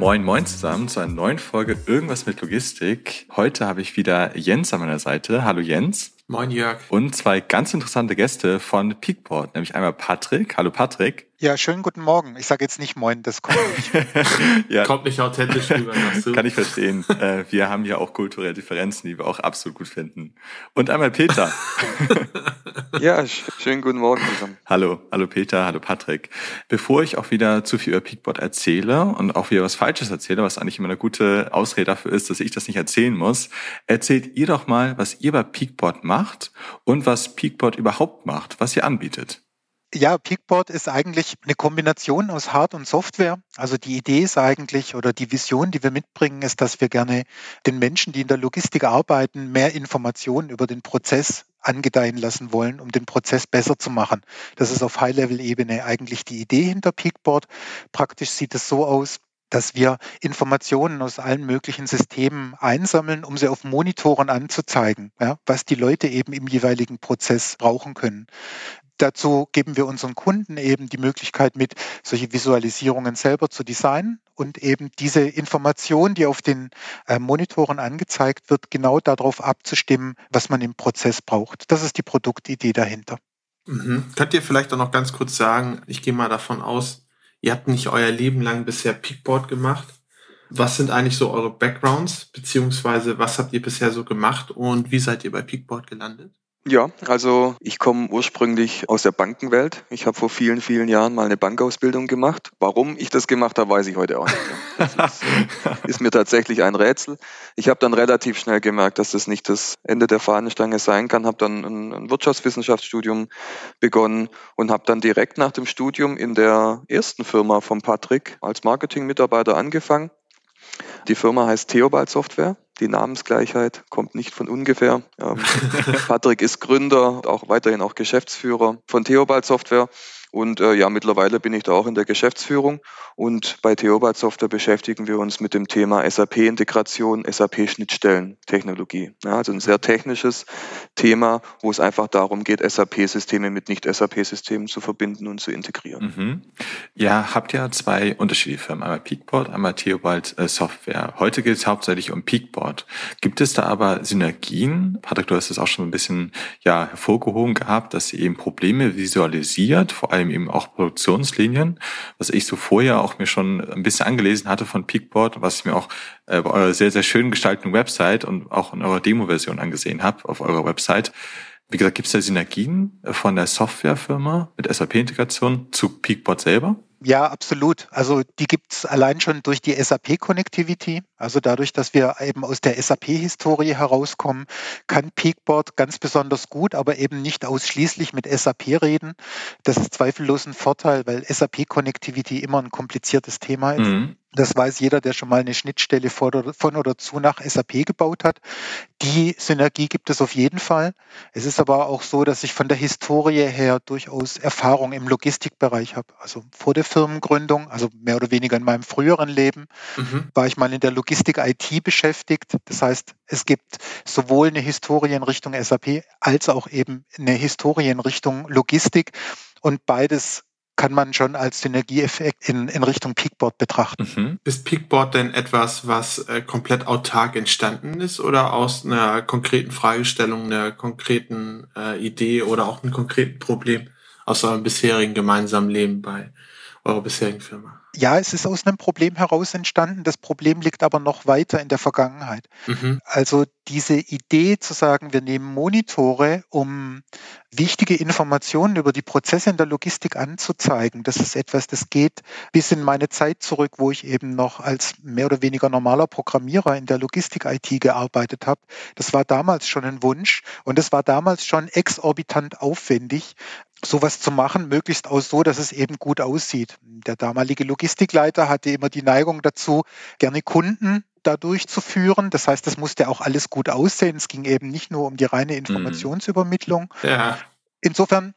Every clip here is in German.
Moin, moin zusammen zu einer neuen Folge Irgendwas mit Logistik. Heute habe ich wieder Jens an meiner Seite. Hallo Jens. Moin Jörg. Und zwei ganz interessante Gäste von Peakport, nämlich einmal Patrick. Hallo Patrick. Ja, schönen guten Morgen. Ich sage jetzt nicht Moin, das kommt nicht. ja, kommt nicht authentisch rüber. Kann ich verstehen. Äh, wir haben ja auch kulturelle Differenzen, die wir auch absolut gut finden. Und einmal Peter. ja, schönen guten Morgen zusammen. Hallo, hallo Peter, hallo Patrick. Bevor ich auch wieder zu viel über Peakbot erzähle und auch wieder was Falsches erzähle, was eigentlich immer eine gute Ausrede dafür ist, dass ich das nicht erzählen muss, erzählt ihr doch mal, was ihr bei Peakbot macht und was Peakbot überhaupt macht, was ihr anbietet. Ja, Peakboard ist eigentlich eine Kombination aus Hard- und Software. Also die Idee ist eigentlich oder die Vision, die wir mitbringen, ist, dass wir gerne den Menschen, die in der Logistik arbeiten, mehr Informationen über den Prozess angedeihen lassen wollen, um den Prozess besser zu machen. Das ist auf High-Level-Ebene eigentlich die Idee hinter Peakboard. Praktisch sieht es so aus, dass wir Informationen aus allen möglichen Systemen einsammeln, um sie auf Monitoren anzuzeigen, ja, was die Leute eben im jeweiligen Prozess brauchen können. Dazu geben wir unseren Kunden eben die Möglichkeit mit, solche Visualisierungen selber zu designen und eben diese Information, die auf den äh, Monitoren angezeigt wird, genau darauf abzustimmen, was man im Prozess braucht. Das ist die Produktidee dahinter. Mhm. Könnt ihr vielleicht auch noch ganz kurz sagen, ich gehe mal davon aus, ihr habt nicht euer Leben lang bisher Peakboard gemacht. Was sind eigentlich so eure Backgrounds, beziehungsweise was habt ihr bisher so gemacht und wie seid ihr bei Peakboard gelandet? Ja, also ich komme ursprünglich aus der Bankenwelt. Ich habe vor vielen, vielen Jahren mal eine Bankausbildung gemacht. Warum ich das gemacht habe, weiß ich heute auch nicht. Das ist, ist mir tatsächlich ein Rätsel. Ich habe dann relativ schnell gemerkt, dass das nicht das Ende der Fahnenstange sein kann. Habe dann ein, ein Wirtschaftswissenschaftsstudium begonnen und habe dann direkt nach dem Studium in der ersten Firma von Patrick als Marketingmitarbeiter angefangen. Die Firma heißt Theobald Software. Die Namensgleichheit kommt nicht von ungefähr. Ähm, Patrick ist Gründer, auch weiterhin auch Geschäftsführer von Theobald Software. Und äh, ja, mittlerweile bin ich da auch in der Geschäftsführung und bei Theobald Software beschäftigen wir uns mit dem Thema SAP-Integration, SAP-Schnittstellen-Technologie. Ja, also ein sehr technisches Thema, wo es einfach darum geht, SAP-Systeme mit Nicht-SAP-Systemen zu verbinden und zu integrieren. Mhm. Ja, habt ja zwei unterschiedliche Firmen, einmal Peakboard, einmal Theobald äh, Software. Heute geht es hauptsächlich um Peakboard. Gibt es da aber Synergien? Patrick, du hast es auch schon ein bisschen ja, hervorgehoben gehabt, dass ihr eben Probleme visualisiert, vor allem allem eben auch Produktionslinien, was ich so vorher auch mir schon ein bisschen angelesen hatte von Peakboard, was ich mir auch äh, bei eurer sehr, sehr schön gestalteten Website und auch in eurer Demo-Version angesehen habe auf eurer Website. Wie gesagt, gibt es da Synergien von der Softwarefirma mit SAP-Integration zu Peakboard selber? Ja, absolut. Also die gibt's allein schon durch die SAP-Connectivity. Also dadurch, dass wir eben aus der SAP-Historie herauskommen, kann Peakboard ganz besonders gut, aber eben nicht ausschließlich mit SAP reden. Das ist zweifellos ein Vorteil, weil SAP-Connectivity immer ein kompliziertes Thema ist. Mhm. Das weiß jeder, der schon mal eine Schnittstelle von oder zu nach SAP gebaut hat. Die Synergie gibt es auf jeden Fall. Es ist aber auch so, dass ich von der Historie her durchaus Erfahrung im Logistikbereich habe. Also vor der Firmengründung, also mehr oder weniger in meinem früheren Leben, mhm. war ich mal in der Logistik-IT beschäftigt. Das heißt, es gibt sowohl eine Historie in Richtung SAP als auch eben eine Historie in Richtung Logistik. Und beides kann man schon als Synergieeffekt in, in Richtung Peakboard betrachten. Mhm. Ist Peakboard denn etwas, was äh, komplett autark entstanden ist oder aus einer konkreten Fragestellung, einer konkreten äh, Idee oder auch einem konkreten Problem aus eurem bisherigen gemeinsamen Leben bei eurer bisherigen Firma? Ja, es ist aus einem Problem heraus entstanden. Das Problem liegt aber noch weiter in der Vergangenheit. Mhm. Also diese Idee zu sagen, wir nehmen Monitore, um wichtige Informationen über die Prozesse in der Logistik anzuzeigen, das ist etwas, das geht bis in meine Zeit zurück, wo ich eben noch als mehr oder weniger normaler Programmierer in der Logistik-IT gearbeitet habe. Das war damals schon ein Wunsch und es war damals schon exorbitant aufwendig, sowas zu machen, möglichst auch so, dass es eben gut aussieht. Der damalige Logistikleiter hatte immer die Neigung dazu, gerne Kunden da durchzuführen. Das heißt, das musste auch alles gut aussehen. Es ging eben nicht nur um die reine mhm. Informationsübermittlung. Ja. Insofern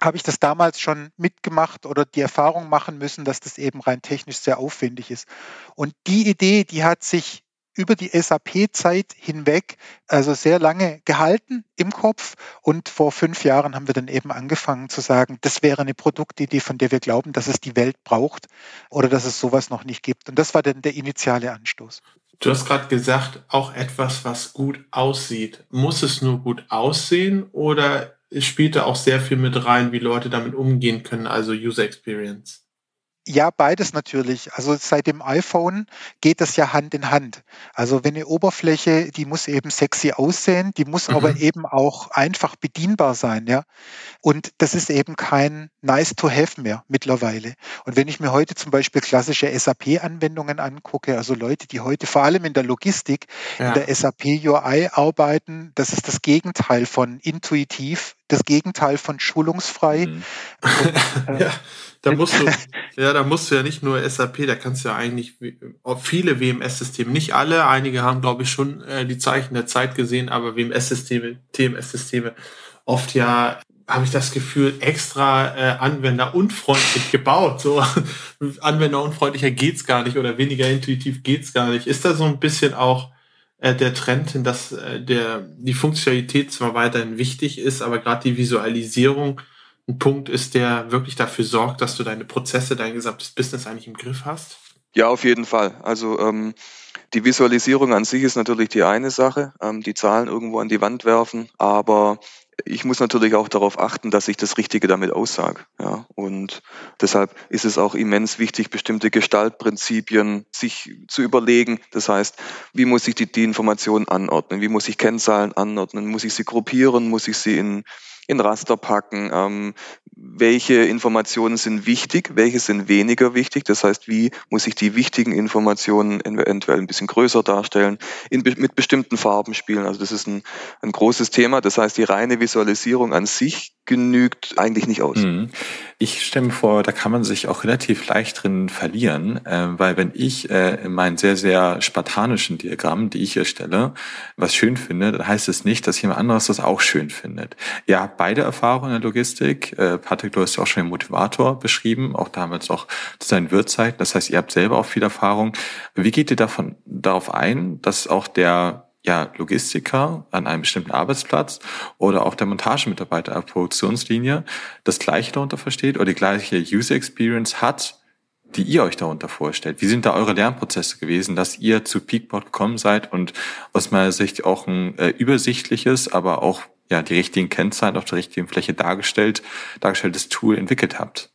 habe ich das damals schon mitgemacht oder die Erfahrung machen müssen, dass das eben rein technisch sehr aufwendig ist. Und die Idee, die hat sich über die SAP-Zeit hinweg also sehr lange gehalten im Kopf. Und vor fünf Jahren haben wir dann eben angefangen zu sagen, das wäre eine Produktidee, von der wir glauben, dass es die Welt braucht oder dass es sowas noch nicht gibt. Und das war dann der initiale Anstoß. Du hast gerade gesagt, auch etwas, was gut aussieht. Muss es nur gut aussehen oder spielt da auch sehr viel mit rein, wie Leute damit umgehen können, also User Experience? Ja, beides natürlich. Also seit dem iPhone geht das ja Hand in Hand. Also wenn eine Oberfläche, die muss eben sexy aussehen, die muss mhm. aber eben auch einfach bedienbar sein, ja. Und das ist eben kein nice to have mehr mittlerweile. Und wenn ich mir heute zum Beispiel klassische SAP-Anwendungen angucke, also Leute, die heute vor allem in der Logistik, ja. in der SAP UI arbeiten, das ist das Gegenteil von intuitiv, das Gegenteil von schulungsfrei. Mhm. Und, äh, ja da musst du, ja, da musst du ja nicht nur SAP, da kannst du ja eigentlich viele WMS-Systeme, nicht alle, einige haben, glaube ich, schon äh, die Zeichen der Zeit gesehen, aber WMS-Systeme, TMS-Systeme oft ja habe ich das Gefühl, extra äh, anwenderunfreundlich gebaut. So anwenderunfreundlicher geht's gar nicht oder weniger intuitiv geht's gar nicht. Ist da so ein bisschen auch äh, der Trend hin, dass äh, der die Funktionalität zwar weiterhin wichtig ist, aber gerade die Visualisierung ein Punkt ist, der wirklich dafür sorgt, dass du deine Prozesse, dein gesamtes Business eigentlich im Griff hast? Ja, auf jeden Fall. Also ähm, die Visualisierung an sich ist natürlich die eine Sache, ähm, die Zahlen irgendwo an die Wand werfen, aber ich muss natürlich auch darauf achten, dass ich das Richtige damit aussage. Ja, und deshalb ist es auch immens wichtig, bestimmte Gestaltprinzipien sich zu überlegen. Das heißt, wie muss ich die, die Informationen anordnen? Wie muss ich Kennzahlen anordnen? Muss ich sie gruppieren? Muss ich sie in in Raster packen, ähm, welche Informationen sind wichtig, welche sind weniger wichtig. Das heißt, wie muss ich die wichtigen Informationen eventuell ein bisschen größer darstellen, in, mit bestimmten Farben spielen. Also das ist ein, ein großes Thema. Das heißt, die reine Visualisierung an sich genügt eigentlich nicht aus. Mhm. Ich stelle mir vor, da kann man sich auch relativ leicht drin verlieren, äh, weil wenn ich äh, in meinen sehr, sehr spartanischen Diagrammen, die ich erstelle, was schön finde, dann heißt es nicht, dass jemand anderes das auch schön findet. Habt beide Erfahrungen in der Logistik. Äh, Patrick, du hast ja auch schon den Motivator beschrieben, auch damals auch zu seinen Wirtzeiten. Das heißt, ihr habt selber auch viel Erfahrung. Wie geht ihr davon darauf ein, dass auch der ja, Logistiker an einem bestimmten Arbeitsplatz oder auch der Montagemitarbeiter auf Produktionslinie das Gleiche darunter versteht oder die gleiche User Experience hat, die ihr euch darunter vorstellt. Wie sind da eure Lernprozesse gewesen, dass ihr zu Peakbot gekommen seid und aus meiner Sicht auch ein äh, übersichtliches, aber auch ja die richtigen Kennzahlen auf der richtigen Fläche dargestellt, dargestelltes Tool entwickelt habt?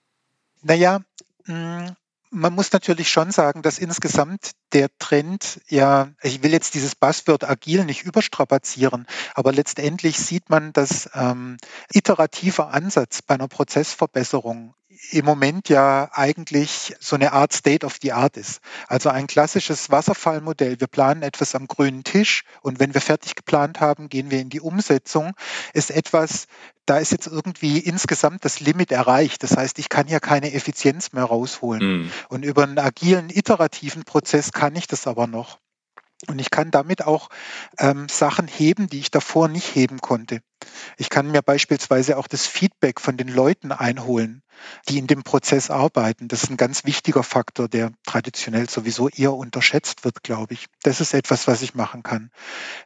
Naja, mm, man muss natürlich schon sagen, dass insgesamt der Trend, ja, ich will jetzt dieses Buzzword agil nicht überstrapazieren, aber letztendlich sieht man, dass ähm, iterativer Ansatz bei einer Prozessverbesserung im Moment ja eigentlich so eine Art State of the Art ist. Also ein klassisches Wasserfallmodell. Wir planen etwas am grünen Tisch und wenn wir fertig geplant haben, gehen wir in die Umsetzung, ist etwas, da ist jetzt irgendwie insgesamt das Limit erreicht. Das heißt, ich kann hier keine Effizienz mehr rausholen. Mhm. Und über einen agilen, iterativen Prozess kann ich das aber noch. Und ich kann damit auch ähm, Sachen heben, die ich davor nicht heben konnte. Ich kann mir beispielsweise auch das Feedback von den Leuten einholen, die in dem Prozess arbeiten. Das ist ein ganz wichtiger Faktor, der traditionell sowieso eher unterschätzt wird, glaube ich. Das ist etwas, was ich machen kann.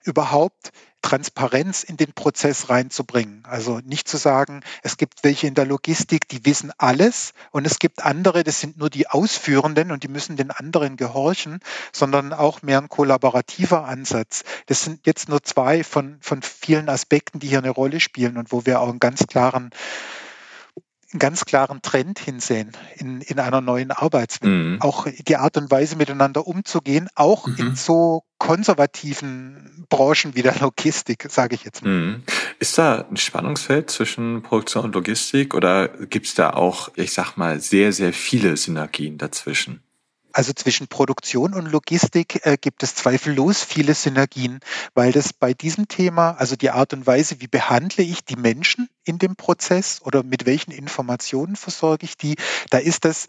Überhaupt Transparenz in den Prozess reinzubringen. Also nicht zu sagen, es gibt welche in der Logistik, die wissen alles und es gibt andere, das sind nur die Ausführenden und die müssen den anderen gehorchen, sondern auch mehr ein kollaborativer Ansatz. Das sind jetzt nur zwei von, von vielen Aspekten, die hier eine Rolle spielen und wo wir auch einen ganz klaren einen ganz klaren Trend hinsehen in, in einer neuen Arbeitswelt. Mhm. Auch die Art und Weise, miteinander umzugehen, auch mhm. in so konservativen Branchen wie der Logistik, sage ich jetzt mal. Mhm. Ist da ein Spannungsfeld zwischen Produktion und Logistik oder gibt es da auch, ich sag mal, sehr, sehr viele Synergien dazwischen? Also zwischen Produktion und Logistik äh, gibt es zweifellos viele Synergien, weil das bei diesem Thema, also die Art und Weise, wie behandle ich die Menschen in dem Prozess oder mit welchen Informationen versorge ich die, da ist das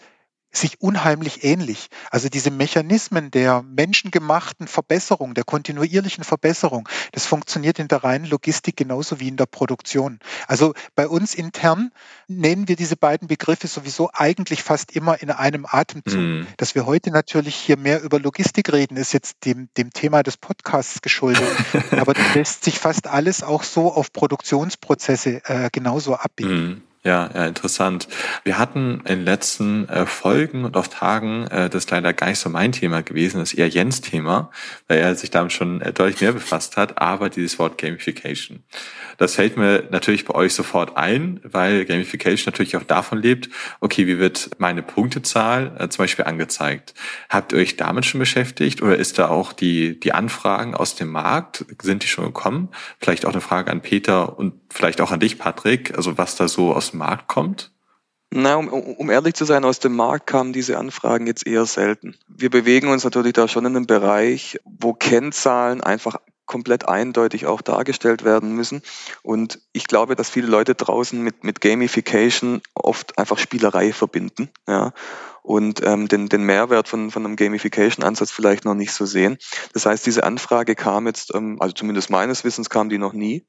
sich unheimlich ähnlich. Also diese Mechanismen der menschengemachten Verbesserung, der kontinuierlichen Verbesserung, das funktioniert in der reinen Logistik genauso wie in der Produktion. Also bei uns intern nennen wir diese beiden Begriffe sowieso eigentlich fast immer in einem Atemzug. Mhm. Dass wir heute natürlich hier mehr über Logistik reden, ist jetzt dem, dem Thema des Podcasts geschuldet. Aber das lässt sich fast alles auch so auf Produktionsprozesse äh, genauso abbilden. Mhm. Ja, ja, interessant. Wir hatten in letzten äh, Folgen und auf Tagen, äh, das ist leider gar nicht so mein Thema gewesen, das ist eher Jens Thema, weil er sich damit schon äh, deutlich mehr befasst hat, aber dieses Wort Gamification. Das fällt mir natürlich bei euch sofort ein, weil Gamification natürlich auch davon lebt, okay, wie wird meine Punktezahl äh, zum Beispiel angezeigt? Habt ihr euch damit schon beschäftigt oder ist da auch die, die Anfragen aus dem Markt, sind die schon gekommen? Vielleicht auch eine Frage an Peter und vielleicht auch an dich, Patrick, also was da so aus dem Markt kommt? Na, um, um ehrlich zu sein, aus dem Markt kamen diese Anfragen jetzt eher selten. Wir bewegen uns natürlich da schon in einem Bereich, wo Kennzahlen einfach komplett eindeutig auch dargestellt werden müssen. Und ich glaube, dass viele Leute draußen mit, mit Gamification oft einfach Spielerei verbinden. Ja und ähm, den, den Mehrwert von, von einem Gamification-Ansatz vielleicht noch nicht so sehen. Das heißt, diese Anfrage kam jetzt, ähm, also zumindest meines Wissens kam die noch nie.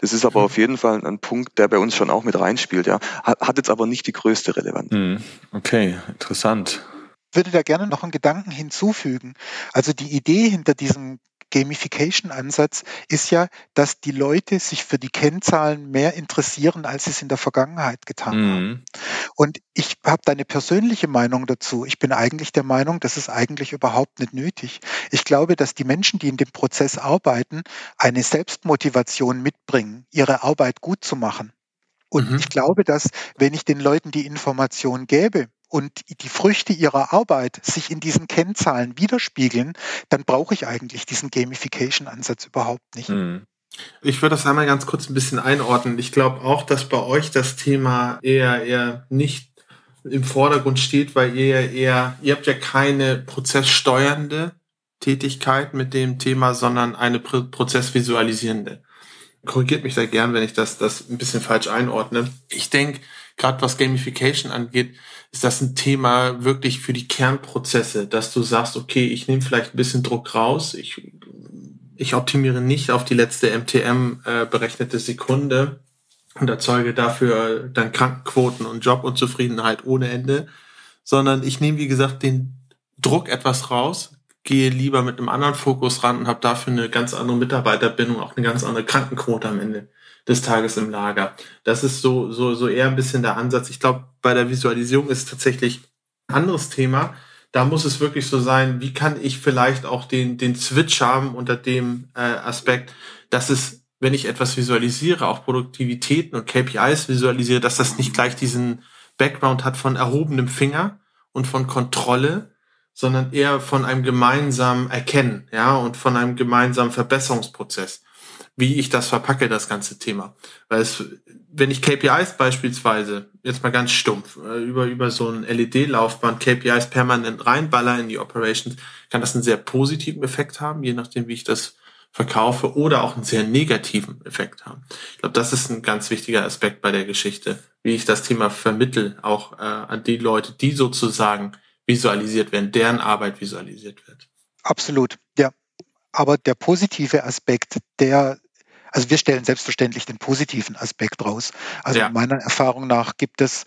Das ist aber mhm. auf jeden Fall ein Punkt, der bei uns schon auch mit reinspielt. Ja. Hat, hat jetzt aber nicht die größte Relevanz. Mhm. Okay, interessant würde da gerne noch einen Gedanken hinzufügen. Also die Idee hinter diesem Gamification-Ansatz ist ja, dass die Leute sich für die Kennzahlen mehr interessieren, als sie es in der Vergangenheit getan mhm. haben. Und ich habe da eine persönliche Meinung dazu. Ich bin eigentlich der Meinung, das ist eigentlich überhaupt nicht nötig. Ich glaube, dass die Menschen, die in dem Prozess arbeiten, eine Selbstmotivation mitbringen, ihre Arbeit gut zu machen. Und mhm. ich glaube, dass wenn ich den Leuten die Information gäbe, und die Früchte ihrer Arbeit sich in diesen Kennzahlen widerspiegeln, dann brauche ich eigentlich diesen Gamification-Ansatz überhaupt nicht. Mhm. Ich würde das einmal ganz kurz ein bisschen einordnen. Ich glaube auch, dass bei euch das Thema eher, eher nicht im Vordergrund steht, weil ihr eher, ihr habt ja keine prozesssteuernde Tätigkeit mit dem Thema, sondern eine prozessvisualisierende. Korrigiert mich da gern, wenn ich das, das ein bisschen falsch einordne. Ich denke, gerade was Gamification angeht, ist das ein Thema wirklich für die Kernprozesse, dass du sagst, okay, ich nehme vielleicht ein bisschen Druck raus, ich, ich optimiere nicht auf die letzte MTM äh, berechnete Sekunde und erzeuge dafür dann Krankenquoten und Jobunzufriedenheit ohne Ende, sondern ich nehme, wie gesagt, den Druck etwas raus, gehe lieber mit einem anderen Fokus ran und habe dafür eine ganz andere Mitarbeiterbindung, auch eine ganz andere Krankenquote am Ende des Tages im Lager. Das ist so, so, so eher ein bisschen der Ansatz. Ich glaube, bei der Visualisierung ist tatsächlich ein anderes Thema. Da muss es wirklich so sein, wie kann ich vielleicht auch den, den Switch haben unter dem äh, Aspekt, dass es, wenn ich etwas visualisiere, auch Produktivitäten und KPIs visualisiere, dass das nicht gleich diesen Background hat von erhobenem Finger und von Kontrolle, sondern eher von einem gemeinsamen Erkennen, ja, und von einem gemeinsamen Verbesserungsprozess wie ich das verpacke, das ganze Thema. Weil es, wenn ich KPIs beispielsweise, jetzt mal ganz stumpf, äh, über, über so ein LED-Laufband KPIs permanent reinballer in die Operations, kann das einen sehr positiven Effekt haben, je nachdem, wie ich das verkaufe, oder auch einen sehr negativen Effekt haben. Ich glaube, das ist ein ganz wichtiger Aspekt bei der Geschichte, wie ich das Thema vermittel, auch äh, an die Leute, die sozusagen visualisiert werden, deren Arbeit visualisiert wird. Absolut, ja. Aber der positive Aspekt, der, also wir stellen selbstverständlich den positiven Aspekt raus. Also ja. meiner Erfahrung nach gibt es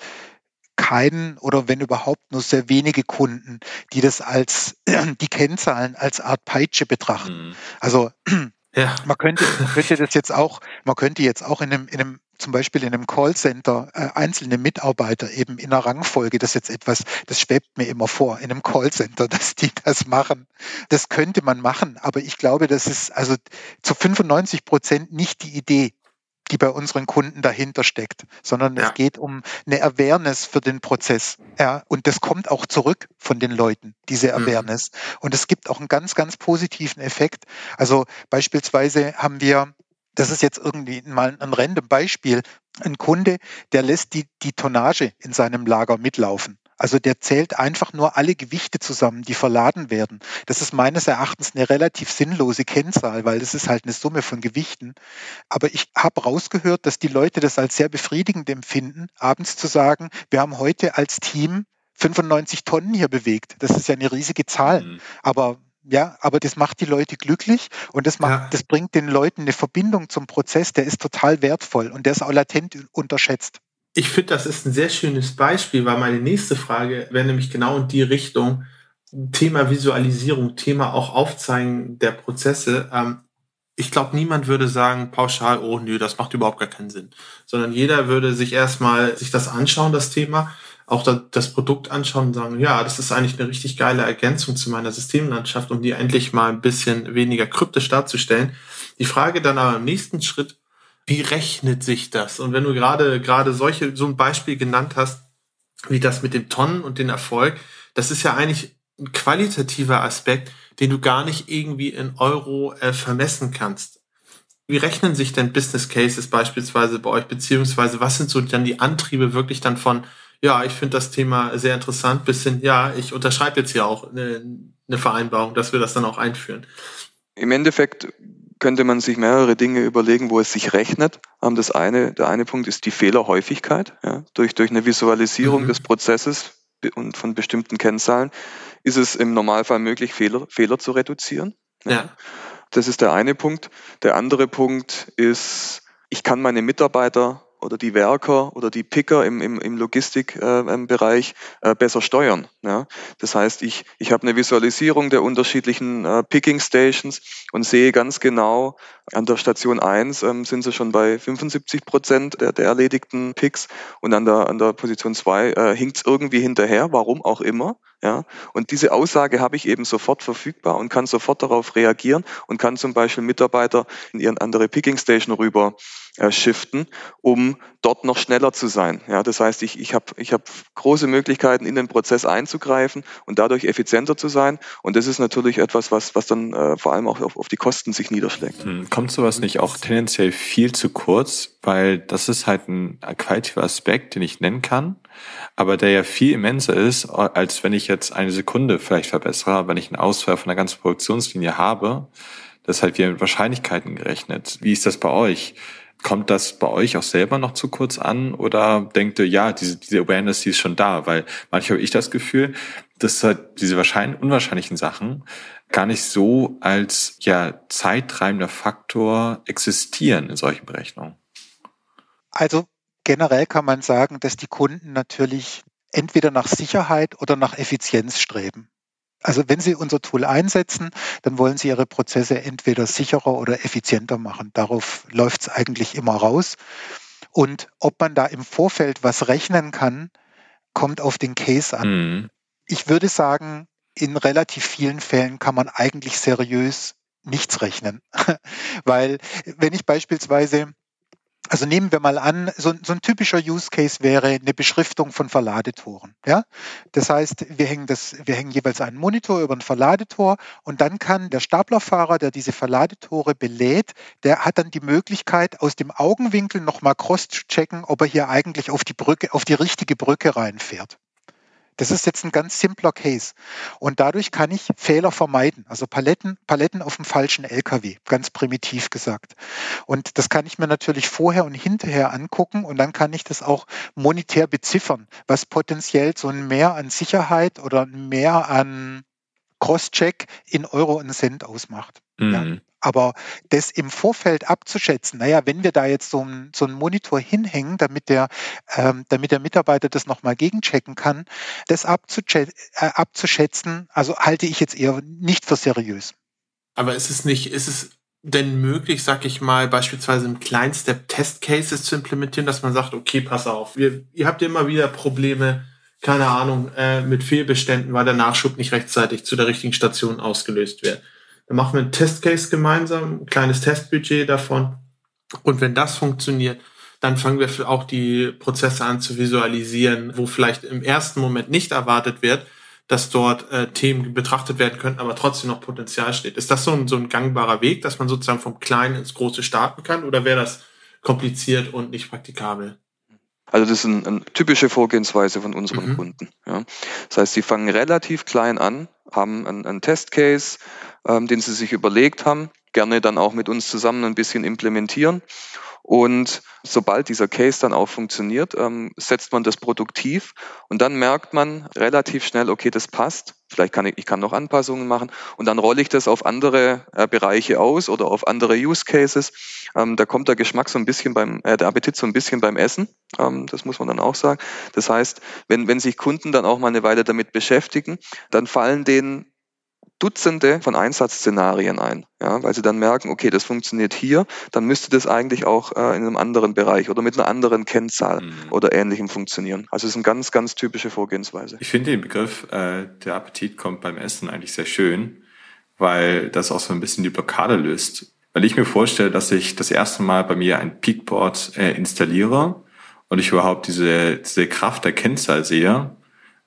keinen oder wenn überhaupt nur sehr wenige Kunden, die das als die Kennzahlen als Art Peitsche betrachten. Mhm. Also ja. man, könnte, man könnte das jetzt auch, man könnte jetzt auch in einem, in einem zum Beispiel in einem Callcenter äh, einzelne Mitarbeiter eben in einer Rangfolge, das ist jetzt etwas, das schwebt mir immer vor, in einem Callcenter, dass die das machen. Das könnte man machen, aber ich glaube, das ist also zu 95 Prozent nicht die Idee, die bei unseren Kunden dahinter steckt, sondern ja. es geht um eine Awareness für den Prozess. Ja, und das kommt auch zurück von den Leuten, diese mhm. Awareness. Mhm. Und es gibt auch einen ganz, ganz positiven Effekt. Also beispielsweise haben wir das ist jetzt irgendwie mal ein random Beispiel. Ein Kunde, der lässt die, die Tonnage in seinem Lager mitlaufen. Also der zählt einfach nur alle Gewichte zusammen, die verladen werden. Das ist meines Erachtens eine relativ sinnlose Kennzahl, weil das ist halt eine Summe von Gewichten. Aber ich habe rausgehört, dass die Leute das als sehr befriedigend empfinden, abends zu sagen, wir haben heute als Team 95 Tonnen hier bewegt. Das ist ja eine riesige Zahl. Mhm. Aber ja, aber das macht die Leute glücklich und das macht, ja. das bringt den Leuten eine Verbindung zum Prozess, der ist total wertvoll und der ist auch latent unterschätzt. Ich finde, das ist ein sehr schönes Beispiel, weil meine nächste Frage wäre nämlich genau in die Richtung. Thema Visualisierung, Thema auch Aufzeigen der Prozesse. Ähm, ich glaube, niemand würde sagen pauschal, oh nö, das macht überhaupt gar keinen Sinn. Sondern jeder würde sich erstmal sich das anschauen, das Thema, auch das Produkt anschauen und sagen, ja, das ist eigentlich eine richtig geile Ergänzung zu meiner Systemlandschaft, um die endlich mal ein bisschen weniger kryptisch darzustellen. Die Frage dann aber im nächsten Schritt, wie rechnet sich das? Und wenn du gerade, gerade solche, so ein Beispiel genannt hast, wie das mit dem Tonnen und den Erfolg, das ist ja eigentlich ein qualitativer Aspekt, den du gar nicht irgendwie in Euro äh, vermessen kannst. Wie rechnen sich denn Business Cases beispielsweise bei euch, beziehungsweise was sind so dann die Antriebe wirklich dann von, ja, ich finde das Thema sehr interessant, bis hin, ja, ich unterschreibe jetzt hier auch eine, eine Vereinbarung, dass wir das dann auch einführen. Im Endeffekt könnte man sich mehrere Dinge überlegen, wo es sich rechnet. Das eine, der eine Punkt ist die Fehlerhäufigkeit. Ja. Durch, durch eine Visualisierung mhm. des Prozesses und von bestimmten Kennzahlen ist es im Normalfall möglich, Fehler, Fehler zu reduzieren. Ja. ja. Das ist der eine Punkt. Der andere Punkt ist, ich kann meine Mitarbeiter oder die Werker oder die Picker im, im, im Logistikbereich äh, äh, besser steuern. Ja? Das heißt, ich, ich habe eine Visualisierung der unterschiedlichen äh, Picking Stations und sehe ganz genau, an der Station 1 ähm, sind sie schon bei 75 Prozent der, der erledigten Picks und an der, an der Position 2 äh, hinkt es irgendwie hinterher, warum auch immer. Ja? Und diese Aussage habe ich eben sofort verfügbar und kann sofort darauf reagieren und kann zum Beispiel Mitarbeiter in ihren andere Picking Station rüber äh, shiften, um dort noch schneller zu sein. Ja, das heißt, ich, ich habe ich hab große Möglichkeiten, in den Prozess einzugreifen und dadurch effizienter zu sein. Und das ist natürlich etwas, was, was dann äh, vor allem auch auf, auf die Kosten sich niederschlägt. Hm, kommt sowas nicht auch tendenziell viel zu kurz? Weil das ist halt ein qualitativer Aspekt, den ich nennen kann, aber der ja viel immenser ist, als wenn ich jetzt eine Sekunde vielleicht verbessere, wenn ich einen Ausfall von der ganzen Produktionslinie habe. Das ist halt wieder mit Wahrscheinlichkeiten gerechnet. Wie ist das bei euch? Kommt das bei euch auch selber noch zu kurz an oder denkt ihr, ja, diese, diese Awareness, die ist schon da? Weil manchmal habe ich das Gefühl, dass halt diese wahrscheinlich unwahrscheinlichen Sachen gar nicht so als ja zeittreibender Faktor existieren in solchen Berechnungen. Also generell kann man sagen, dass die Kunden natürlich entweder nach Sicherheit oder nach Effizienz streben. Also wenn Sie unser Tool einsetzen, dann wollen Sie Ihre Prozesse entweder sicherer oder effizienter machen. Darauf läuft es eigentlich immer raus. Und ob man da im Vorfeld was rechnen kann, kommt auf den Case an. Mhm. Ich würde sagen, in relativ vielen Fällen kann man eigentlich seriös nichts rechnen. Weil wenn ich beispielsweise also nehmen wir mal an, so, so, ein typischer Use Case wäre eine Beschriftung von Verladetoren. Ja? Das heißt, wir hängen, das, wir hängen jeweils einen Monitor über ein Verladetor und dann kann der Staplerfahrer, der diese Verladetore belädt, der hat dann die Möglichkeit, aus dem Augenwinkel nochmal cross zu checken, ob er hier eigentlich auf die Brücke, auf die richtige Brücke reinfährt. Das ist jetzt ein ganz simpler Case. Und dadurch kann ich Fehler vermeiden. Also Paletten, Paletten auf dem falschen LKW, ganz primitiv gesagt. Und das kann ich mir natürlich vorher und hinterher angucken und dann kann ich das auch monetär beziffern, was potenziell so ein Mehr an Sicherheit oder ein Mehr an Crosscheck in Euro und Cent ausmacht. Mhm. Ja. Aber das im Vorfeld abzuschätzen, naja, wenn wir da jetzt so einen so einen Monitor hinhängen, damit der, ähm, damit der Mitarbeiter das nochmal gegenchecken kann, das äh, abzuschätzen, also halte ich jetzt eher nicht für seriös. Aber ist es nicht, ist es denn möglich, sag ich mal, beispielsweise im Kleinstep Test Cases zu implementieren, dass man sagt, okay, pass auf, wir, ihr habt immer wieder Probleme, keine Ahnung, äh, mit Fehlbeständen, weil der Nachschub nicht rechtzeitig zu der richtigen Station ausgelöst wird. Dann machen wir ein Testcase gemeinsam, ein kleines Testbudget davon. Und wenn das funktioniert, dann fangen wir auch die Prozesse an zu visualisieren, wo vielleicht im ersten Moment nicht erwartet wird, dass dort äh, Themen betrachtet werden könnten, aber trotzdem noch Potenzial steht. Ist das so ein, so ein gangbarer Weg, dass man sozusagen vom Kleinen ins Große starten kann oder wäre das kompliziert und nicht praktikabel? Also das ist eine ein typische Vorgehensweise von unseren Mhm. Kunden. Ja. Das heißt, sie fangen relativ klein an, haben einen, einen Testcase, ähm, den sie sich überlegt haben, gerne dann auch mit uns zusammen ein bisschen implementieren. Und sobald dieser Case dann auch funktioniert, ähm, setzt man das produktiv und dann merkt man relativ schnell, okay, das passt. Vielleicht kann ich, ich kann noch Anpassungen machen und dann rolle ich das auf andere äh, Bereiche aus oder auf andere Use Cases. Ähm, da kommt der Geschmack so ein bisschen beim, äh, der Appetit so ein bisschen beim Essen. Ähm, das muss man dann auch sagen. Das heißt, wenn, wenn sich Kunden dann auch mal eine Weile damit beschäftigen, dann fallen denen Dutzende von Einsatzszenarien ein, ja, weil sie dann merken, okay, das funktioniert hier, dann müsste das eigentlich auch äh, in einem anderen Bereich oder mit einer anderen Kennzahl Mhm. oder ähnlichem funktionieren. Also es ist eine ganz, ganz typische Vorgehensweise. Ich finde den Begriff, äh, der Appetit kommt beim Essen eigentlich sehr schön, weil das auch so ein bisschen die Blockade löst. Weil ich mir vorstelle, dass ich das erste Mal bei mir ein Peakboard äh, installiere und ich überhaupt diese, diese Kraft der Kennzahl sehe,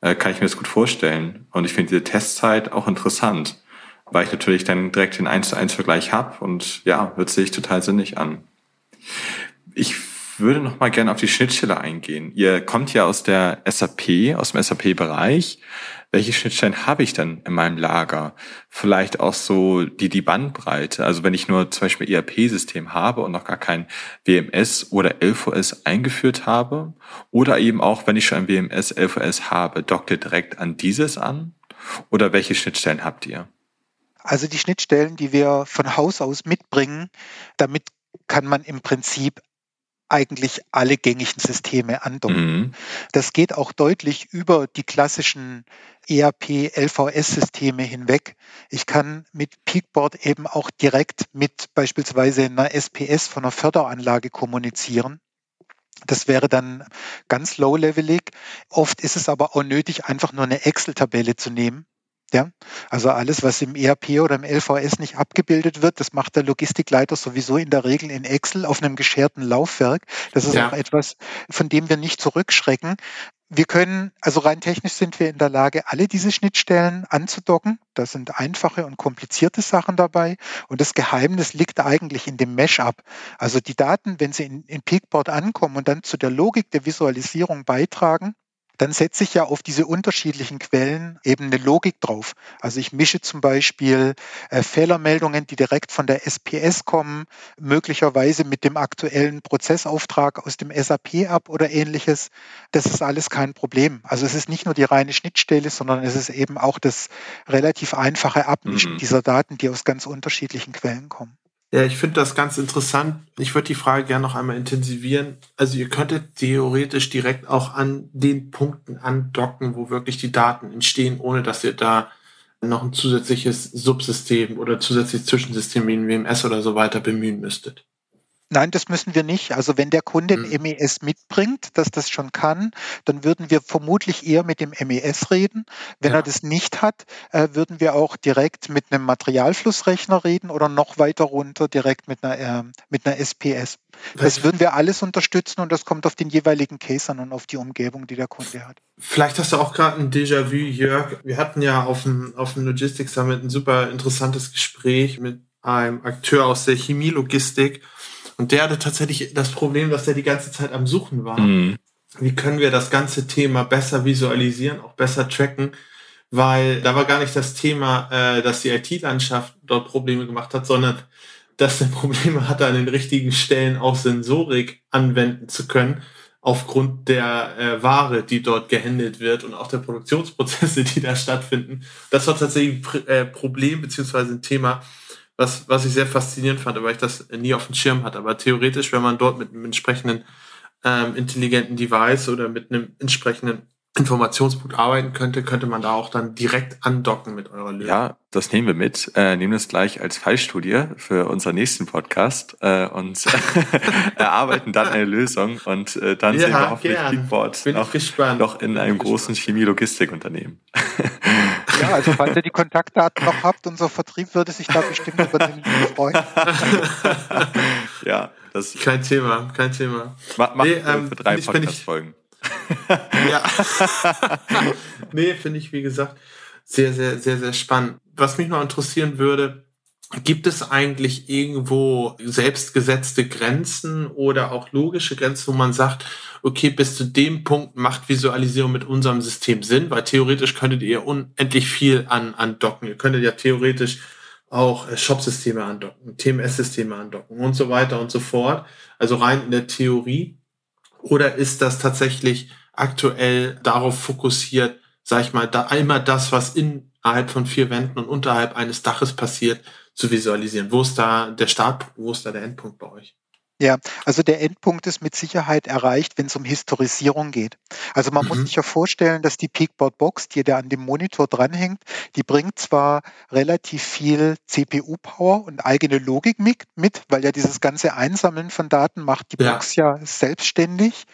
äh, kann ich mir das gut vorstellen. Und ich finde diese Testzeit auch interessant, weil ich natürlich dann direkt den 1 zu 1 Vergleich habe und ja, hört sich total sinnig an. Ich würde noch mal gerne auf die Schnittstelle eingehen. Ihr kommt ja aus der SAP, aus dem SAP-Bereich. Welche Schnittstellen habe ich dann in meinem Lager? Vielleicht auch so die, die Bandbreite. Also wenn ich nur zum Beispiel ERP-System habe und noch gar kein WMS oder LVS eingeführt habe, oder eben auch, wenn ich schon ein WMS, LVS habe, dockt ihr direkt an dieses an? Oder welche Schnittstellen habt ihr? Also die Schnittstellen, die wir von Haus aus mitbringen, damit kann man im Prinzip eigentlich alle gängigen Systeme andocken. Mhm. Das geht auch deutlich über die klassischen ERP, LVS-Systeme hinweg. Ich kann mit Peakboard eben auch direkt mit beispielsweise einer SPS von einer Förderanlage kommunizieren. Das wäre dann ganz low-levelig. Oft ist es aber auch nötig, einfach nur eine Excel-Tabelle zu nehmen. Ja, also alles, was im ERP oder im LVS nicht abgebildet wird, das macht der Logistikleiter sowieso in der Regel in Excel auf einem gescherten Laufwerk. Das ist Ja. auch etwas, von dem wir nicht zurückschrecken. Wir können, also rein technisch sind wir in der Lage, alle diese Schnittstellen anzudocken. Da sind einfache und komplizierte Sachen dabei. Und das Geheimnis liegt eigentlich in dem Mesh-up. Also die Daten, wenn sie in, in Peakboard ankommen und dann zu der Logik der Visualisierung beitragen, dann setze ich ja auf diese unterschiedlichen Quellen eben eine Logik drauf. Also ich mische zum Beispiel äh, Fehlermeldungen, die direkt von der SPS kommen, möglicherweise mit dem aktuellen Prozessauftrag aus dem SAP ab oder ähnliches. Das ist alles kein Problem. Also es ist nicht nur die reine Schnittstelle, sondern es ist eben auch das relativ einfache Abmischen Mhm. dieser Daten, die aus ganz unterschiedlichen Quellen kommen. Ja, ich finde das ganz interessant. Ich würde die Frage gerne noch einmal intensivieren. Also ihr könntet theoretisch direkt auch an den Punkten andocken, wo wirklich die Daten entstehen, ohne dass ihr da noch ein zusätzliches Subsystem oder zusätzliches Zwischensystem wie ein WMS oder so weiter bemühen müsstet. Nein, das müssen wir nicht. Also wenn der Kunde ein Mhm. MES mitbringt, dass das schon kann, dann würden wir vermutlich eher mit dem MES reden. Wenn Ja. er das nicht hat, äh, würden wir auch direkt mit einem Materialflussrechner reden oder noch weiter runter direkt mit einer, äh, mit einer SPS. Das würden wir alles unterstützen und das kommt auf den jeweiligen Case an und auf die Umgebung, die der Kunde hat. Vielleicht hast du auch gerade ein Déjà-vu, Jörg. Wir hatten ja auf dem, auf dem Logistics Summit ein super interessantes Gespräch mit einem Akteur aus der Chemielogistik. Und der hatte tatsächlich das Problem, dass er die ganze Zeit am Suchen war. Mhm. Wie können wir das ganze Thema besser visualisieren, auch besser tracken? Weil da war gar nicht das Thema, äh, dass die IT-Landschaft dort Probleme gemacht hat, sondern dass er Probleme hatte, an den richtigen Stellen auch Sensorik anwenden zu können, aufgrund der äh, Ware, die dort gehandelt wird und auch der Produktionsprozesse, die da stattfinden. Das war tatsächlich ein Pr- äh, Problem beziehungsweise ein Thema, was, was ich sehr faszinierend fand, weil ich das nie auf dem Schirm hatte. Aber theoretisch, wenn man dort mit einem entsprechenden ähm, intelligenten Device oder mit einem entsprechenden Informationspunkt arbeiten könnte, könnte man da auch dann direkt andocken mit eurer Lösung. Ja, das nehmen wir mit. Äh, nehmen das gleich als Fallstudie für unseren nächsten Podcast äh, und erarbeiten dann eine Lösung und äh, dann Ja, sehen wir hoffentlich gern. Ich noch, noch in Bin einem großen Chemie-Logistikunternehmen. Ja, also falls ihr die Kontaktdaten noch habt, unser Vertrieb würde sich da bestimmt über den Link freuen. ja, das Kein Thema, kein Thema. ma macht Nee, äh, ähm, für drei Podcast-Folgen. Ja. nee, finde ich, wie gesagt, sehr, sehr, sehr, sehr spannend. Was mich noch interessieren würde, Gibt es eigentlich irgendwo selbstgesetzte Grenzen oder auch logische Grenzen, wo man sagt, okay, bis zu dem Punkt macht Visualisierung mit unserem System Sinn, weil theoretisch könntet ihr unendlich viel an, andocken. Ihr könntet ja theoretisch auch äh, Shop-Systeme andocken, TMS-Systeme andocken und so weiter und so fort. Also rein in der Theorie. Oder ist das tatsächlich aktuell darauf fokussiert, sag ich mal, da einmal das, was innerhalb von vier Wänden und unterhalb eines Daches passiert, zu visualisieren? Wo ist da der Startpunkt, wo ist da der Endpunkt bei euch? Ja, also der Endpunkt ist mit Sicherheit erreicht, wenn es um Historisierung geht. Also man mhm. muss sich ja vorstellen, dass die Peakboard Box, die da an dem Monitor dranhängt, die bringt zwar relativ viel CPU-Power und eigene Logik mit, mit, weil ja dieses ganze Einsammeln von Daten macht die Box ja, ja selbstständig.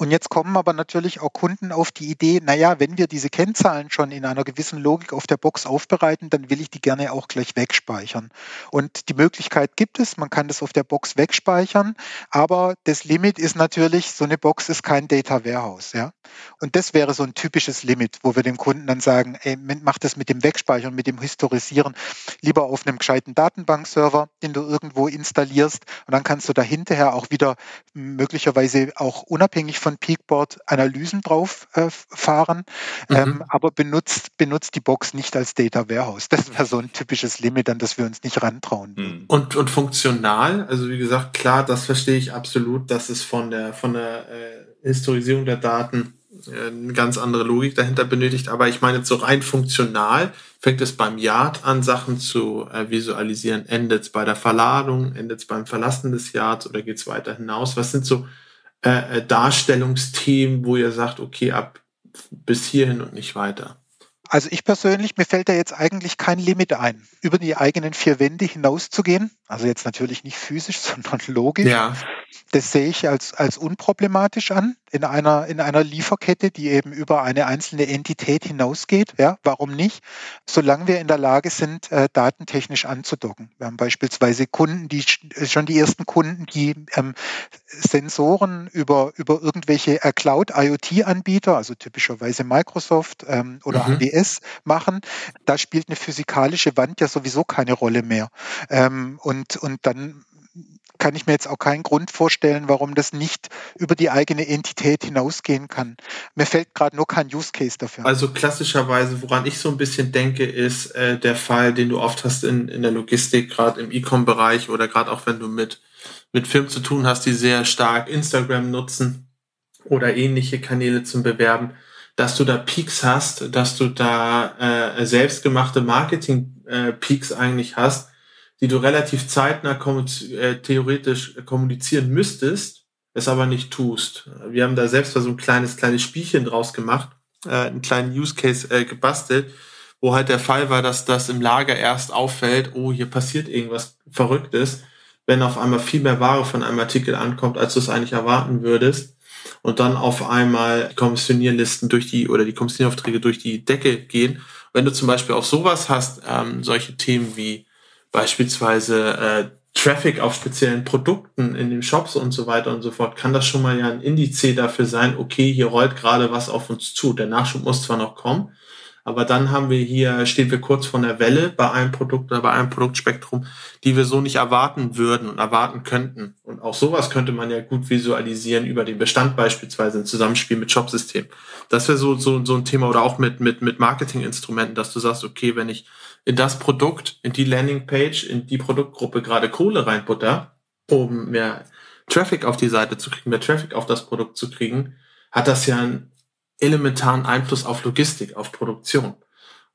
Und jetzt kommen aber natürlich auch Kunden auf die Idee, naja, wenn wir diese Kennzahlen schon in einer gewissen Logik auf der Box aufbereiten, dann will ich die gerne auch gleich wegspeichern. Und die Möglichkeit gibt es, man kann das auf der Box wegspeichern, aber das Limit ist natürlich, so eine Box ist kein Data Warehouse. Ja? Und das wäre so ein typisches Limit, wo wir dem Kunden dann sagen, ey, mach das mit dem Wegspeichern, mit dem Historisieren lieber auf einem gescheiten Datenbankserver, den du irgendwo installierst und dann kannst du da hinterher auch wieder möglicherweise auch unabhängig von von Peakboard Analysen drauf äh, fahren, mhm. ähm, aber benutzt, benutzt die Box nicht als Data Warehouse. Das wäre so ein typisches Limit, an das wir uns nicht rantrauen. Mhm. Und, und funktional, also wie gesagt, klar, das verstehe ich absolut, dass es von der, von der äh, Historisierung der Daten äh, eine ganz andere Logik dahinter benötigt. Aber ich meine, so rein funktional fängt es beim Yard an, Sachen zu äh, visualisieren. Endet es bei der Verladung, endet es beim Verlassen des Yards oder geht es weiter hinaus? Was sind so äh, äh, Darstellungsthemen, wo ihr sagt, okay, ab bis hierhin und nicht weiter? Also ich persönlich, mir fällt da jetzt eigentlich kein Limit ein, über die eigenen vier Wände hinauszugehen. Also jetzt natürlich nicht physisch, sondern logisch. Ja. Das sehe ich als, als unproblematisch an in einer, in einer Lieferkette, die eben über eine einzelne Entität hinausgeht. Ja, warum nicht? Solange wir in der Lage sind, äh, datentechnisch anzudocken. Wir haben beispielsweise Kunden, die schon die ersten Kunden, die ähm, Sensoren über, über irgendwelche äh, Cloud-IoT-Anbieter, also typischerweise Microsoft ähm, oder mhm. AWS machen. Da spielt eine physikalische Wand ja sowieso keine Rolle mehr. Ähm, und, und dann kann ich mir jetzt auch keinen Grund vorstellen, warum das nicht über die eigene Entität hinausgehen kann. Mir fällt gerade nur kein Use Case dafür. Also klassischerweise, woran ich so ein bisschen denke, ist äh, der Fall, den du oft hast in, in der Logistik, gerade im E-Com-Bereich oder gerade auch wenn du mit, mit Firmen zu tun hast, die sehr stark Instagram nutzen oder ähnliche Kanäle zum Bewerben, dass du da Peaks hast, dass du da äh, selbstgemachte Marketing-Peaks äh, eigentlich hast, die du relativ zeitnah äh, theoretisch kommunizieren müsstest, es aber nicht tust. Wir haben da selbst so ein kleines, kleines Spielchen draus gemacht, äh, einen kleinen Use Case äh, gebastelt, wo halt der Fall war, dass das im Lager erst auffällt, oh, hier passiert irgendwas Verrücktes, wenn auf einmal viel mehr Ware von einem Artikel ankommt, als du es eigentlich erwarten würdest. Und dann auf einmal die Kommissionierlisten durch die oder die Kommissionieraufträge durch die Decke gehen. Wenn du zum Beispiel auch sowas hast, ähm, solche Themen wie beispielsweise äh, Traffic auf speziellen Produkten in den Shops und so weiter und so fort, kann das schon mal ja ein Indiz dafür sein, okay, hier rollt gerade was auf uns zu. Der Nachschub muss zwar noch kommen, aber dann haben wir hier, stehen wir kurz vor der Welle bei einem Produkt oder bei einem Produktspektrum, die wir so nicht erwarten würden und erwarten könnten. Und auch sowas könnte man ja gut visualisieren über den Bestand beispielsweise im Zusammenspiel mit Shopsystem. Das wäre so, so, so ein Thema oder auch mit, mit, mit Marketinginstrumenten, dass du sagst, okay, wenn ich in das Produkt, in die Landingpage, in die Produktgruppe gerade Kohle reinbutter, um mehr Traffic auf die Seite zu kriegen, mehr Traffic auf das Produkt zu kriegen, hat das ja einen elementaren Einfluss auf Logistik, auf Produktion.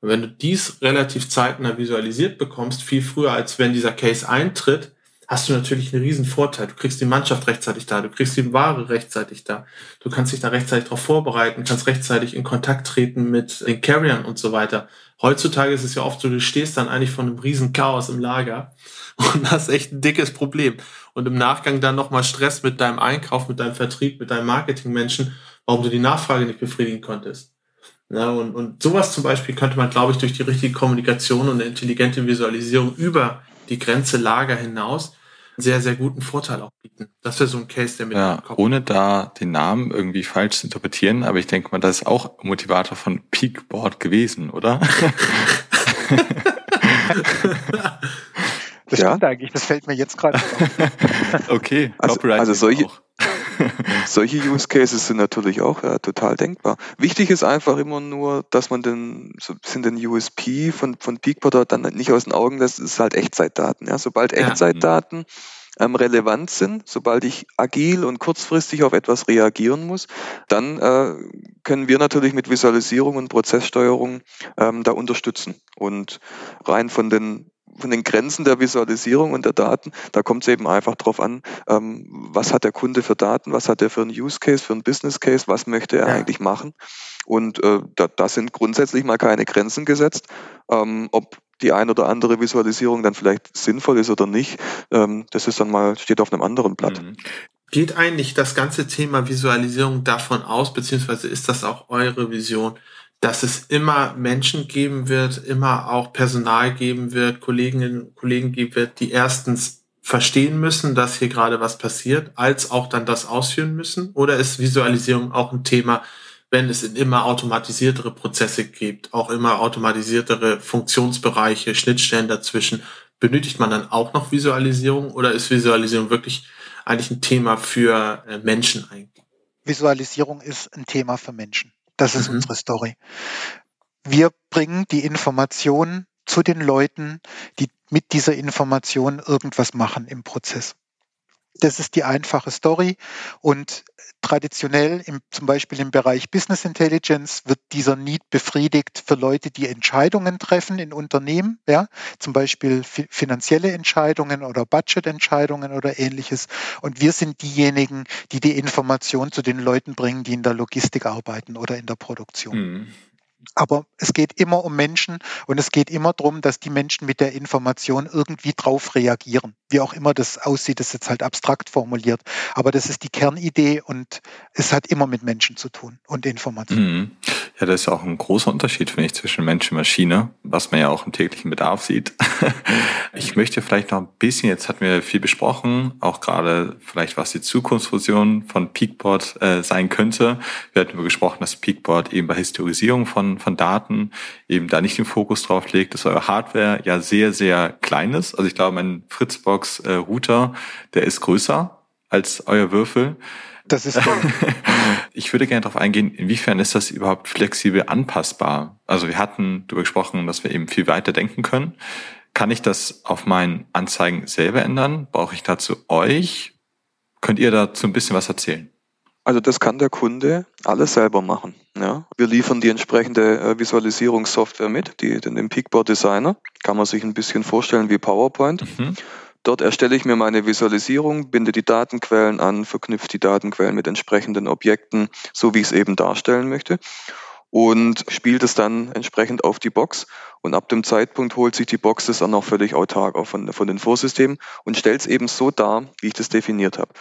Und wenn du dies relativ zeitnah visualisiert bekommst, viel früher als wenn dieser Case eintritt, hast du natürlich einen riesen Vorteil. Du kriegst die Mannschaft rechtzeitig da, du kriegst die Ware rechtzeitig da, du kannst dich da rechtzeitig darauf vorbereiten, kannst rechtzeitig in Kontakt treten mit den Carriern und so weiter. Heutzutage ist es ja oft so, du stehst dann eigentlich vor einem riesen Chaos im Lager und hast echt ein dickes Problem. Und im Nachgang dann nochmal Stress mit deinem Einkauf, mit deinem Vertrieb, mit deinem Marketingmenschen, warum du die Nachfrage nicht befriedigen konntest. Ja, und, und sowas zum Beispiel könnte man, glaube ich, durch die richtige Kommunikation und eine intelligente Visualisierung über die Grenze Lager hinaus sehr, sehr guten Vorteil auch bieten. Das wäre so ein Case, der mit ja, Ohne da den Namen irgendwie falsch zu interpretieren, aber ich denke mal, das ist auch Motivator von Peakboard gewesen, oder? Das ja? stimmt eigentlich, das fällt mir jetzt gerade auf. okay, also, also solche, solche Use Cases sind natürlich auch ja, total denkbar. Wichtig ist einfach immer nur, dass man den, so sind den USP von, von Peakbot dann nicht aus den Augen lässt, ist halt Echtzeitdaten. Ja? Sobald Echtzeitdaten ähm, relevant sind, sobald ich agil und kurzfristig auf etwas reagieren muss, dann äh, können wir natürlich mit Visualisierung und Prozesssteuerung ähm, da unterstützen. Und rein von den von den Grenzen der Visualisierung und der Daten, da kommt es eben einfach drauf an, ähm, was hat der Kunde für Daten, was hat er für einen Use Case, für einen Business Case, was möchte er ja. eigentlich machen. Und äh, da, da sind grundsätzlich mal keine Grenzen gesetzt. Ähm, ob die ein oder andere Visualisierung dann vielleicht sinnvoll ist oder nicht, ähm, das ist dann mal, steht auf einem anderen Blatt. Mhm. Geht eigentlich das ganze Thema Visualisierung davon aus, beziehungsweise ist das auch eure Vision, dass es immer Menschen geben wird, immer auch Personal geben wird, Kolleginnen und Kollegen geben wird, die erstens verstehen müssen, dass hier gerade was passiert, als auch dann das ausführen müssen? Oder ist Visualisierung auch ein Thema, wenn es immer automatisiertere Prozesse gibt, auch immer automatisiertere Funktionsbereiche, Schnittstellen dazwischen, benötigt man dann auch noch Visualisierung oder ist Visualisierung wirklich eigentlich ein Thema für äh, Menschen eigentlich? Visualisierung ist ein Thema für Menschen. Das ist mhm. unsere Story. Wir bringen die Information zu den Leuten, die mit dieser Information irgendwas machen im Prozess. Das ist die einfache Story und traditionell im, zum Beispiel im Bereich Business Intelligence wird dieser Need befriedigt für Leute, die Entscheidungen treffen in Unternehmen, ja, zum Beispiel fi finanzielle Entscheidungen oder Budgetentscheidungen oder ähnliches. Und wir sind diejenigen, die die Information zu den Leuten bringen, die in der Logistik arbeiten oder in der Produktion. Mhm. Aber es geht immer um Menschen und es geht immer darum, dass die Menschen mit der Information irgendwie drauf reagieren. Wie auch immer das aussieht, ist jetzt halt abstrakt formuliert. Aber das ist die Kernidee und es hat immer mit Menschen zu tun und Information. Mhm. Ja, das ist auch ein großer Unterschied, finde ich, zwischen Mensch und Maschine, was man ja auch im täglichen Bedarf sieht. ich möchte vielleicht noch ein bisschen, jetzt hatten wir viel besprochen, auch gerade vielleicht, was die Zukunftsfusion von Peakboard äh, sein könnte. Wir hatten über gesprochen, dass Peakboard eben bei Historisierung von, von Daten eben da nicht den Fokus drauf legt, dass eure Hardware ja sehr, sehr klein ist. Also ich glaube, mein Fritzbox-Router, der ist größer als euer Würfel. Das ist Ich würde gerne darauf eingehen, inwiefern ist das überhaupt flexibel anpassbar? Also wir hatten darüber gesprochen, dass wir eben viel weiter denken können. Kann ich das auf meinen Anzeigen selber ändern? Brauche ich dazu euch? Könnt ihr dazu ein bisschen was erzählen? Also das kann der Kunde alles selber machen. Ja. Wir liefern die entsprechende äh, Visualisierungssoftware mit, die, den Peakboard Designer. Kann man sich ein bisschen vorstellen wie PowerPoint. Mhm. Dort erstelle ich mir meine Visualisierung, binde die Datenquellen an, verknüpfe die Datenquellen mit entsprechenden Objekten, so wie ich es eben darstellen möchte und spielt es dann entsprechend auf die Box. Und ab dem Zeitpunkt holt sich die Box das dann auch völlig autark auch von, von den Vorsystemen und stellt es eben so dar, wie ich das definiert habe.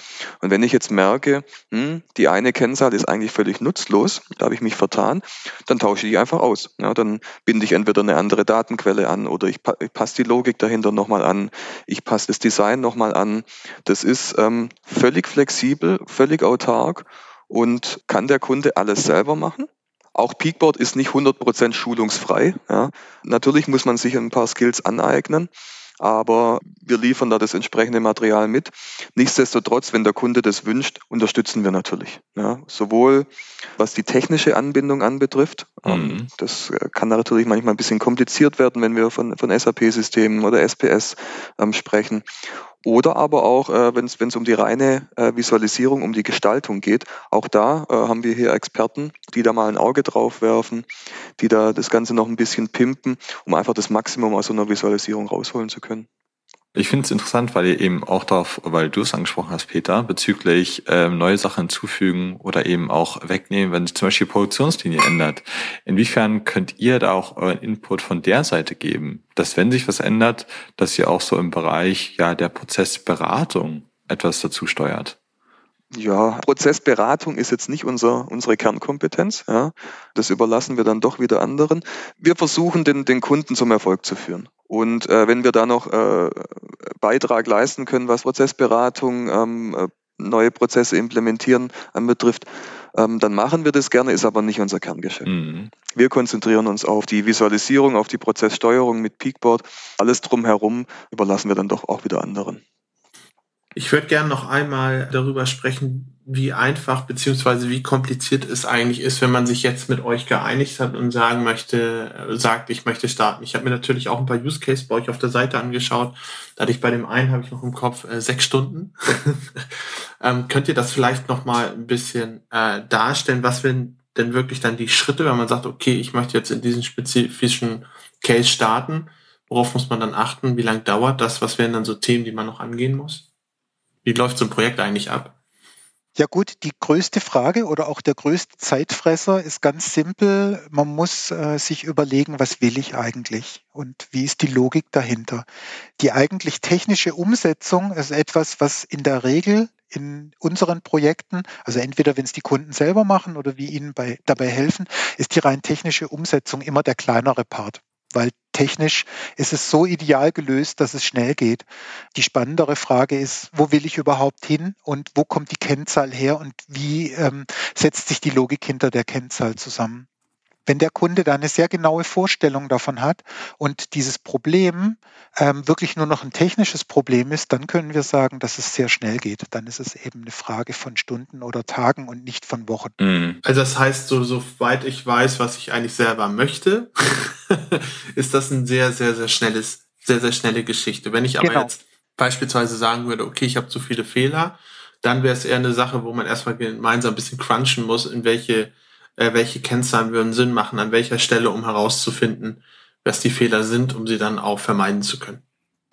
Und wenn ich jetzt merke, hm, die eine Kennzahl ist eigentlich völlig nutzlos, da habe ich mich vertan, dann tausche ich die einfach aus. Ja, dann binde ich entweder eine andere Datenquelle an oder ich, ich passe die Logik dahinter nochmal an, ich passe das Design nochmal an. Das ist ähm, völlig flexibel, völlig autark und kann der Kunde alles selber machen. Auch Peakboard ist nicht 100% schulungsfrei. Ja. Natürlich muss man sich ein paar Skills aneignen, aber wir liefern da das entsprechende Material mit. Nichtsdestotrotz, wenn der Kunde das wünscht, unterstützen wir natürlich. Ja. Sowohl was die technische Anbindung anbetrifft, ähm, mhm. das äh, kann natürlich manchmal ein bisschen kompliziert werden, wenn wir von, von SAP-Systemen oder SPS ähm, sprechen. Oder aber auch, äh, wenn es um die reine äh, Visualisierung, um die Gestaltung geht, auch da äh, haben wir hier Experten, die da mal ein Auge drauf werfen, die da das Ganze noch ein bisschen pimpen, um einfach das Maximum aus so einer Visualisierung rausholen zu können. Ich finde es interessant, weil ihr eben auch darauf, weil du es angesprochen hast, Peter, bezüglich ähm, neue Sachen hinzufügen oder eben auch wegnehmen, wenn sich zum Beispiel die Produktionslinie ändert. Inwiefern könnt ihr da auch euren Input von der Seite geben, dass wenn sich was ändert, dass ihr auch so im Bereich ja der Prozessberatung etwas dazu steuert? Ja, Prozessberatung ist jetzt nicht unser, unsere Kernkompetenz. Ja. Das überlassen wir dann doch wieder anderen. Wir versuchen, den, den Kunden zum Erfolg zu führen. Und äh, wenn wir da noch äh, Beitrag leisten können, was Prozessberatung, ähm, äh, neue Prozesse implementieren anbetrifft, ähm, dann machen wir das gerne, ist aber nicht unser Kerngeschäft. Mhm. Wir konzentrieren uns auf die Visualisierung, auf die Prozesssteuerung mit Peakboard. Alles drumherum überlassen wir dann doch auch wieder anderen. Ich würde gerne noch einmal darüber sprechen, wie einfach beziehungsweise wie kompliziert es eigentlich ist, wenn man sich jetzt mit euch geeinigt hat und sagen möchte, äh, sagt, ich möchte starten. Ich habe mir natürlich auch ein paar Use Case bei euch auf der Seite angeschaut. Da hatte ich bei dem einen habe ich noch im Kopf äh, sechs Stunden. ähm, könnt ihr das vielleicht noch mal ein bisschen äh, darstellen? Was sind denn wirklich dann die Schritte, wenn man sagt, okay, ich möchte jetzt in diesen spezifischen Case starten? Worauf muss man dann achten? Wie lange dauert das? Was wären dann so Themen, die man noch angehen muss? Wie läuft so ein Projekt eigentlich ab? Ja gut, die größte Frage oder auch der größte Zeitfresser ist ganz simpel. Man muss äh, sich überlegen, was will ich eigentlich und wie ist die Logik dahinter. Die eigentlich technische Umsetzung ist etwas, was in der Regel in unseren Projekten, also entweder wenn es die Kunden selber machen oder wir ihnen bei, dabei helfen, ist die rein technische Umsetzung immer der kleinere Part weil technisch ist es so ideal gelöst, dass es schnell geht. Die spannendere Frage ist, wo will ich überhaupt hin und wo kommt die Kennzahl her und wie ähm, setzt sich die Logik hinter der Kennzahl zusammen? Wenn der Kunde da eine sehr genaue Vorstellung davon hat und dieses Problem ähm, wirklich nur noch ein technisches Problem ist, dann können wir sagen, dass es sehr schnell geht. Dann ist es eben eine Frage von Stunden oder Tagen und nicht von Wochen. Mhm. Also das heißt, so soweit ich weiß, was ich eigentlich selber möchte, ist das ein sehr, sehr, sehr schnelles, sehr, sehr schnelle Geschichte. Wenn ich aber genau. jetzt beispielsweise sagen würde, okay, ich habe zu viele Fehler, dann wäre es eher eine Sache, wo man erstmal gemeinsam ein bisschen crunchen muss, in welche äh, welche Kennzahlen würden Sinn machen, an welcher Stelle, um herauszufinden, was die Fehler sind, um sie dann auch vermeiden zu können.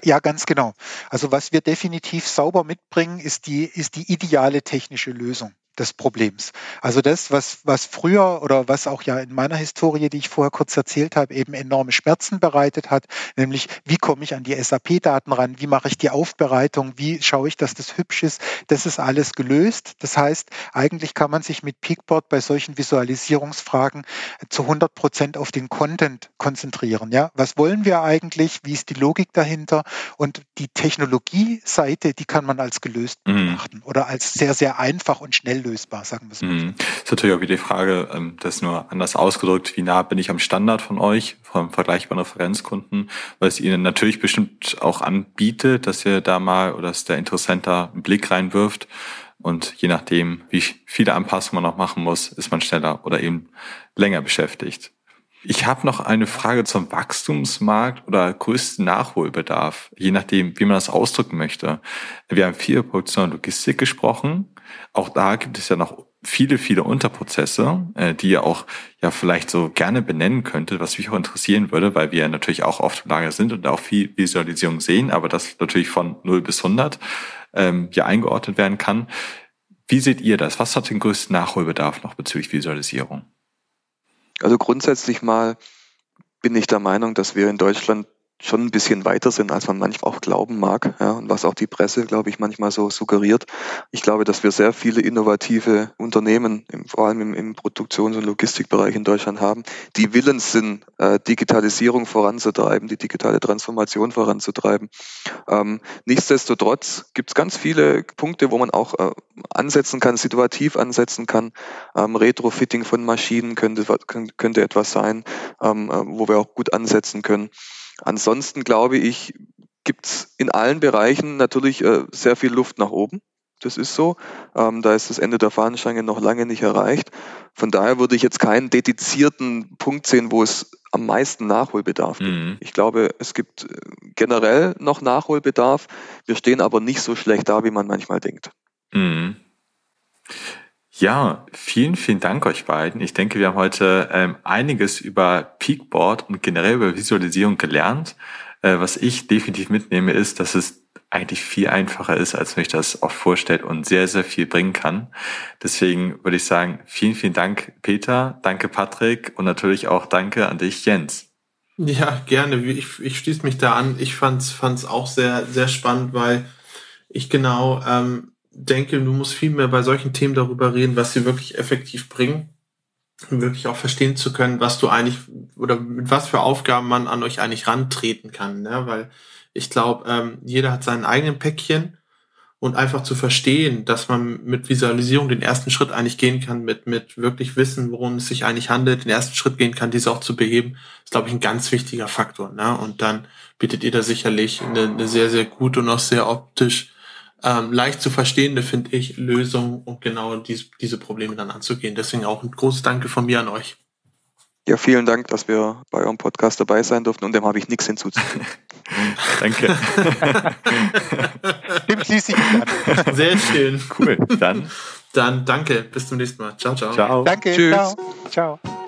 Ja, ganz genau. Also was wir definitiv sauber mitbringen, ist die, ist die ideale technische Lösung des Problems. Also das, was, was früher oder was auch ja in meiner Historie, die ich vorher kurz erzählt habe, eben enorme Schmerzen bereitet hat, nämlich wie komme ich an die SAP-Daten ran, wie mache ich die Aufbereitung, wie schaue ich, dass das hübsch ist, das ist alles gelöst. Das heißt, eigentlich kann man sich mit Peakboard bei solchen Visualisierungsfragen zu 100 Prozent auf den Content konzentrieren. Ja, was wollen wir eigentlich? Wie ist die Logik dahinter? Und die Technologie-Seite, die kann man als gelöst mhm. betrachten mhm. oder als sehr, sehr einfach und schnell lösbar, sagen wir es mal. Mhm. Ist natürlich auch wieder die Frage, ähm, das nur anders ausgedrückt, wie nah bin ich am Standard von euch, vom vergleichbaren Referenzkunden, weil es ihnen natürlich bestimmt auch anbietet, dass ihr da mal oder dass der Interessent da einen Blick reinwirft. Und je nachdem, wie viele Anpassungen man noch machen muss, ist man schneller oder eben länger beschäftigt. Ich habe noch eine Frage zum Wachstumsmarkt oder größten Nachholbedarf, je nachdem, wie man das ausdrücken möchte. Wir haben viel Produktion und Logistik gesprochen. Auch da gibt es ja noch viele, viele Unterprozesse, äh, die ihr auch ja vielleicht so gerne benennen könnte, was mich auch interessieren würde, weil wir natürlich auch oft im Lager sind und auch viel Visualisierung sehen, aber das natürlich von 0 bis 100 ähm, ja eingeordnet werden kann. Wie seht ihr das? Was hat den größten Nachholbedarf noch bezüglich Visualisierung? Also grundsätzlich mal bin ich der Meinung, dass wir in Deutschland schon ein bisschen weiter sind, als man manchmal auch glauben mag, ja, und was auch die Presse, glaube ich, manchmal so suggeriert. Ich glaube, dass wir sehr viele innovative Unternehmen, im, vor allem im, im Produktions- und Logistikbereich in Deutschland haben, die willens sind, äh, Digitalisierung voranzutreiben, die digitale Transformation voranzutreiben. Ähm, nichtsdestotrotz gibt es ganz viele Punkte, wo man auch äh, ansetzen kann, situativ ansetzen kann. Ähm, Retrofitting von Maschinen könnte, könnte etwas sein, ähm, äh, wo wir auch gut ansetzen können. Ansonsten glaube ich, gibt es in allen Bereichen natürlich äh, sehr viel Luft nach oben. Das ist so. Ähm, da ist das Ende der Fahnenstange noch lange nicht erreicht. Von daher würde ich jetzt keinen dedizierten Punkt sehen, wo es am meisten Nachholbedarf gibt. Mhm. Ich glaube, es gibt äh, generell noch Nachholbedarf. Wir stehen aber nicht so schlecht da, wie man manchmal denkt. Mhm. Ja, vielen, vielen Dank euch beiden. Ich denke, wir haben heute ähm, einiges über Peakboard und generell über Visualisierung gelernt. Äh, was ich definitiv mitnehme, ist, dass es eigentlich viel einfacher ist, als man sich das oft vorstellt und sehr, sehr viel bringen kann. Deswegen würde ich sagen, vielen, vielen Dank, Peter. Danke, Patrick. Und natürlich auch danke an dich, Jens. Ja, gerne. Ich, ich schließe mich da an. Ich fand es auch sehr, sehr spannend, weil ich genau ähm, denke, du musst viel mehr bei solchen Themen darüber reden, was sie wirklich effektiv bringen, um wirklich auch verstehen zu können, was du eigentlich oder mit was für Aufgaben man an euch eigentlich rantreten kann, ne? weil ich glaube, ähm, jeder hat seinen eigenen Päckchen und einfach zu verstehen, dass man mit Visualisierung den ersten Schritt eigentlich gehen kann, mit, mit wirklich wissen, worum es sich eigentlich handelt, den ersten Schritt gehen kann, diese auch zu beheben, ist, glaube ich, ein ganz wichtiger Faktor. Ne? Und dann bietet ihr da sicherlich eine, eine sehr, sehr gute und auch sehr optisch ähm, leicht zu verstehende, finde ich, Lösung, um genau dies, diese Probleme dann anzugehen. Deswegen auch ein großes Danke von mir an euch. Ja, vielen Dank, dass wir bei eurem Podcast dabei sein durften und dem habe ich nichts hinzuzufügen. Danke. Dem schließe ich mich an. Sehr schön. Cool. Dann. Dann danke. Bis zum nächsten Mal. Ciao, ciao. Ciao. Danke. Tschüss. Ciao. ciao.